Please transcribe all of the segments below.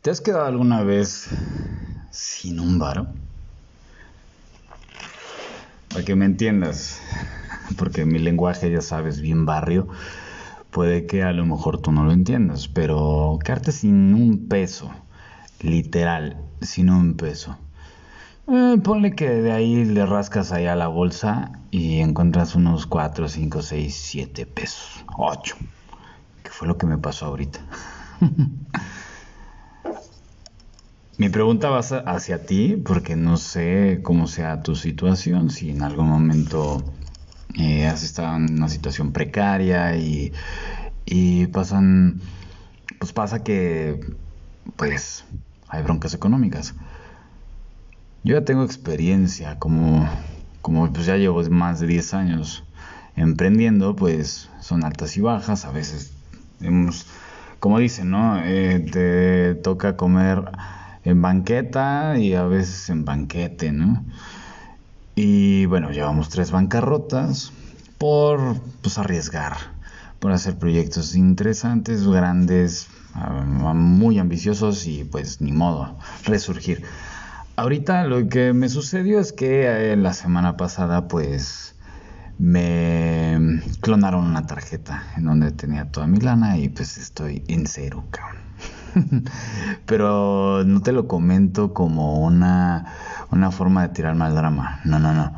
¿Te has quedado alguna vez sin un varo? Para que me entiendas, porque mi lenguaje, ya sabes, bien barrio, puede que a lo mejor tú no lo entiendas, pero quedarte sin un peso, literal, sin un peso. Eh, ponle que de ahí le rascas allá la bolsa y encuentras unos 4, 5, 6, 7 pesos, 8, que fue lo que me pasó ahorita. Mi pregunta va hacia ti porque no sé cómo sea tu situación, si en algún momento eh, has estado en una situación precaria y, y pasan, pues pasa que pues hay broncas económicas. Yo ya tengo experiencia, como, como pues ya llevo más de 10 años emprendiendo, pues son altas y bajas, a veces hemos, como dicen, ¿no? Eh, te toca comer en banqueta y a veces en banquete, ¿no? Y bueno, llevamos tres bancarrotas por pues, arriesgar, por hacer proyectos interesantes, grandes, ah, muy ambiciosos y pues ni modo, resurgir. Ahorita lo que me sucedió es que eh, la semana pasada pues me clonaron una tarjeta en donde tenía toda mi lana y pues estoy en cero, cabrón. Pero no te lo comento como una, una forma de tirar mal drama. No, no, no.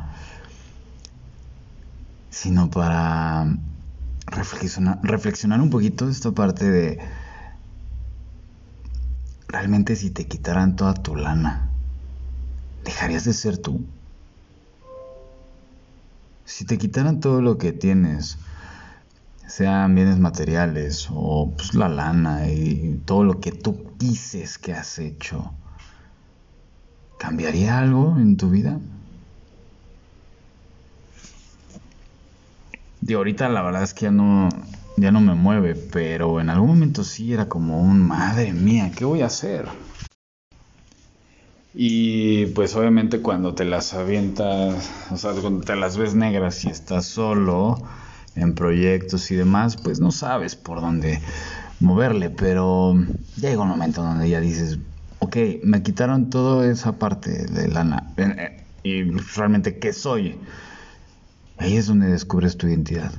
Sino para reflexionar, reflexionar un poquito esta parte de realmente si te quitaran toda tu lana, ¿dejarías de ser tú? Si te quitaran todo lo que tienes, sean bienes materiales o pues, la lana y todo lo que tú dices que has hecho, ¿cambiaría algo en tu vida? De ahorita la verdad es que ya no, ya no me mueve, pero en algún momento sí era como un madre mía, ¿qué voy a hacer? Y pues obviamente cuando te las avientas, o sea, cuando te las ves negras y estás solo, en proyectos y demás, pues no sabes por dónde moverle, pero llega un momento donde ya dices, ok, me quitaron toda esa parte de lana y realmente qué soy. Ahí es donde descubres tu identidad.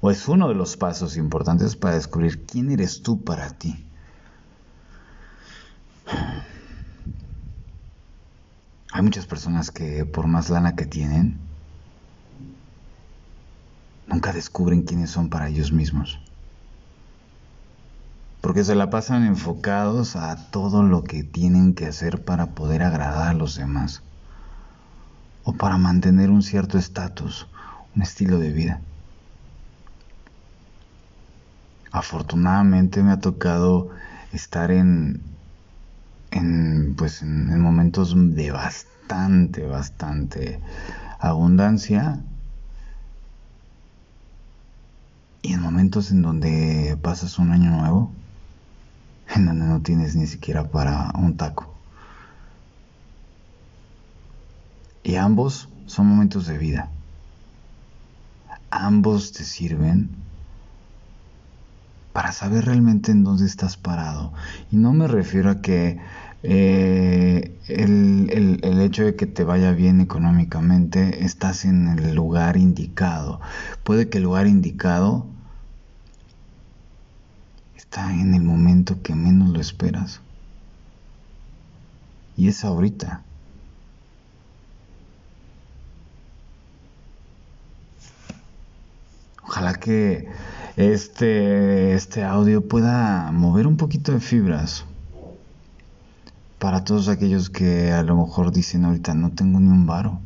O es uno de los pasos importantes para descubrir quién eres tú para ti. Hay muchas personas que por más lana que tienen, nunca descubren quiénes son para ellos mismos. Porque se la pasan enfocados a todo lo que tienen que hacer para poder agradar a los demás. O para mantener un cierto estatus, un estilo de vida. Afortunadamente me ha tocado estar en, en, pues en momentos de bastante, bastante abundancia y en momentos en donde pasas un año nuevo, en donde no tienes ni siquiera para un taco. Y ambos son momentos de vida. Ambos te sirven para saber realmente en dónde estás parado. Y no me refiero a que eh, el, hecho de que te vaya bien económicamente, estás en el lugar indicado. Puede que el lugar indicado está en el momento que menos lo esperas. Y es ahorita. Ojalá que este, este audio pueda mover un poquito de fibras para todos aquellos que a lo mejor dicen ahorita no tengo ni un varo.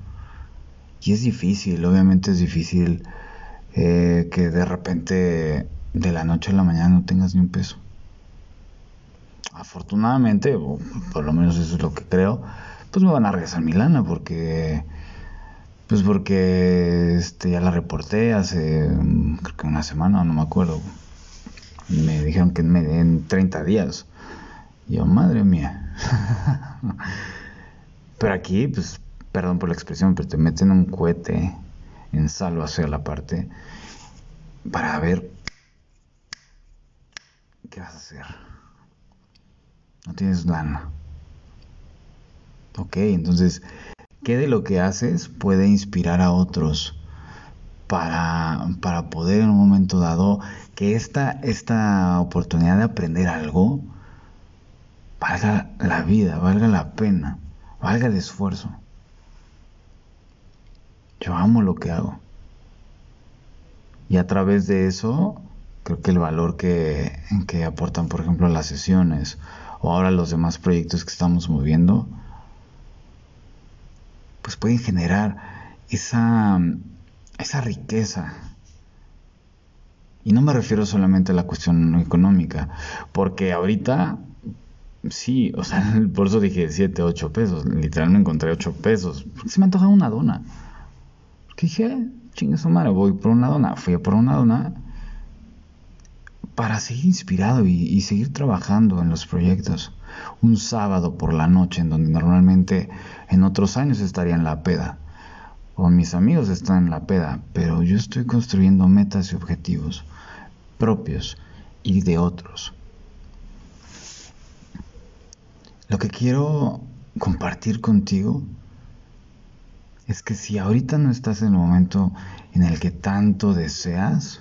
Y es difícil, obviamente es difícil eh, que de repente de la noche a la mañana no tengas ni un peso. Afortunadamente, o por lo menos eso es lo que creo, pues me van a regresar mi lana porque pues porque este ya la reporté hace creo que una semana, no me acuerdo. Me dijeron que en, en 30 días. Yo, madre mía. pero aquí, pues, perdón por la expresión, pero te meten un cohete en salvo hacia la parte para ver qué vas a hacer. no tienes lana. Ok, entonces, ¿qué de lo que haces puede inspirar a otros para, para poder en un momento dado que esta, esta oportunidad de aprender algo valga la vida, valga la pena, valga el esfuerzo? Yo amo lo que hago. Y a través de eso, creo que el valor que, que aportan, por ejemplo, las sesiones o ahora los demás proyectos que estamos moviendo, pues pueden generar esa, esa riqueza. Y no me refiero solamente a la cuestión económica, porque ahorita sí, o sea, por eso dije 7, 8 pesos, literalmente encontré 8 pesos, se me antoja una dona. Porque dije, chingue su madre, voy por una dona. Fui a por una dona para seguir inspirado y, seguir trabajando en los proyectos. Un sábado por la noche, en donde normalmente en otros años estaría en la peda, o mis amigos están en la peda, pero yo estoy construyendo metas y objetivos propios y de otros. Lo que quiero compartir contigo es que si ahorita no estás en el momento en el que tanto deseas,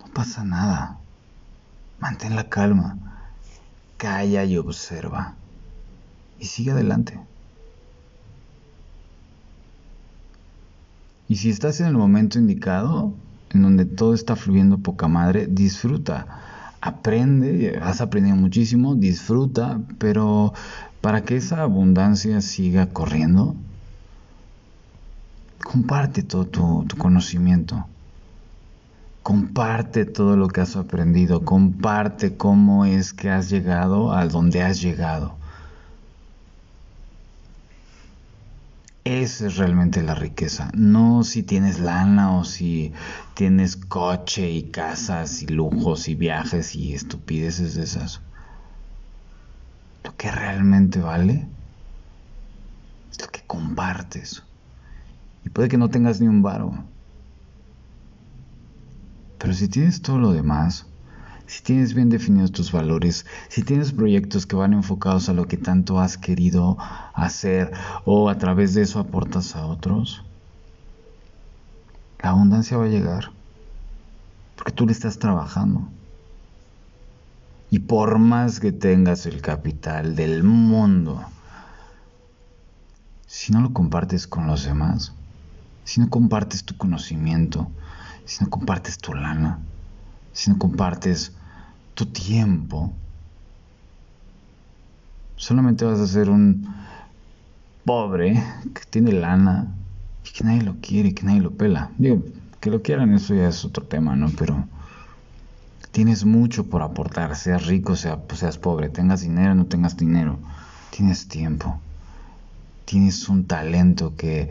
no pasa nada. Mantén la calma, calla y observa y sigue adelante. Y si estás en el momento indicado, en donde todo está fluyendo poca madre, disfruta. Aprende, has aprendido muchísimo, disfruta, pero para que esa abundancia siga corriendo, comparte todo tu, conocimiento. Comparte todo lo que has aprendido. Comparte cómo es que has llegado a donde has llegado. Esa es realmente la riqueza. No si tienes lana o si tienes coche y casas y lujos y viajes y estupideces de esas. Lo que realmente vale es lo que compartes. Y puede que no tengas ni un varo. Pero si tienes todo lo demás, si tienes bien definidos tus valores, si tienes proyectos que van enfocados a lo que tanto has querido hacer o a través de eso aportas a otros, la abundancia va a llegar. Porque tú le estás trabajando. Y por más que tengas el capital del mundo, si no lo compartes con los demás, si no compartes tu conocimiento, si no compartes tu lana, si no compartes tu tiempo, solamente vas a ser un pobre que tiene lana y que nadie lo quiere, que nadie lo pela. Digo, que lo quieran, eso ya es otro tema, ¿no? Pero tienes mucho por aportar, seas rico, sea, pues, seas pobre, tengas dinero, no tengas dinero, tienes tiempo, tienes un talento que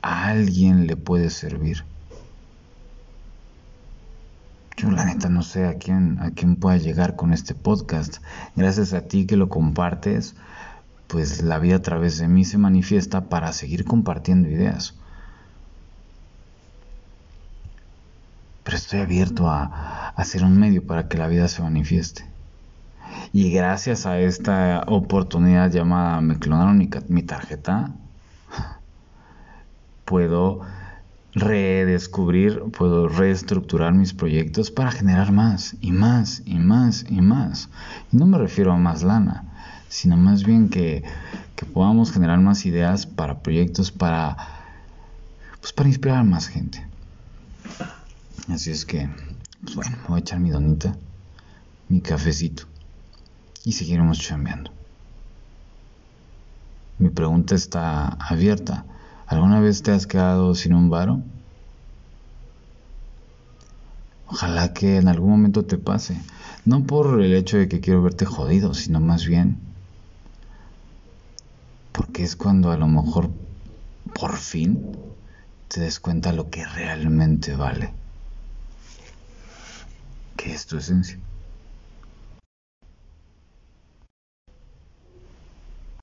a alguien le puede servir. Yo la neta no sé a quién, a quién pueda llegar con este podcast. Gracias a ti que lo compartes, pues la vida a través de mí se manifiesta para seguir compartiendo ideas. Pero estoy abierto a, a ser un medio para que la vida se manifieste. Y gracias a esta oportunidad llamada me clonaron mi, mi tarjeta, puedo redescubrir, puedo reestructurar mis proyectos para generar más y más y más y más. Y no me refiero a más lana, sino más bien que, que podamos generar más ideas para proyectos para, pues para inspirar a más gente. Así es que, pues bueno, voy a echar mi donita, mi cafecito y seguiremos chambeando. Mi pregunta está abierta. ¿Alguna vez te has quedado sin un varo? Ojalá que en algún momento te pase. No por el hecho de que quiero verte jodido, sino más bien porque es cuando a lo mejor por fin te des cuenta lo que realmente vale, que es tu esencia.